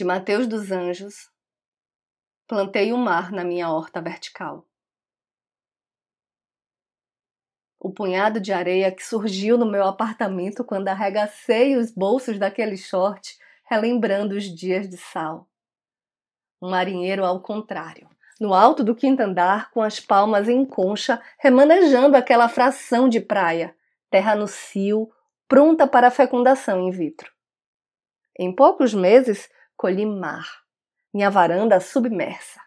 de Mateus dos Anjos, plantei o mar na minha horta vertical. O punhado de areia que surgiu no meu apartamento quando arregacei os bolsos daquele short, relembrando os dias de sal. Um marinheiro ao contrário, no alto do quinto andar, com as palmas em concha, remanejando aquela fração de praia, terra no cio, pronta para a fecundação in vitro. Em poucos meses, colhi mar, minha varanda submersa.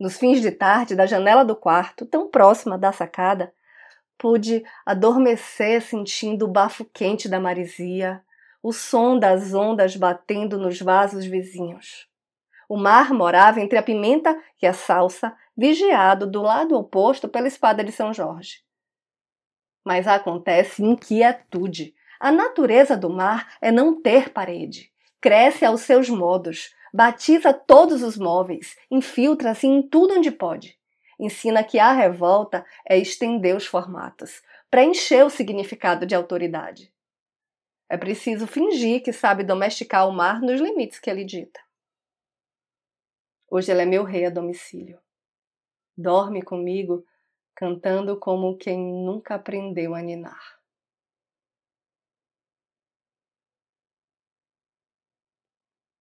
Nos fins de tarde, da janela do quarto, tão próxima da sacada, pude adormecer sentindo o bafo quente da marisia, o som das ondas batendo nos vasos vizinhos. O mar morava entre a pimenta e a salsa, vigiado do lado oposto pela espada de São Jorge. Mas acontece inquietude. A natureza do mar é não ter parede cresce aos seus modos, batiza todos os móveis, infiltra-se em tudo onde pode. Ensina que a revolta é estender os formatos, preencher o significado de autoridade. É preciso fingir que sabe domesticar o mar nos limites que ele dita. Hoje ele é meu rei a domicílio. Dorme comigo, cantando como quem nunca aprendeu a ninar.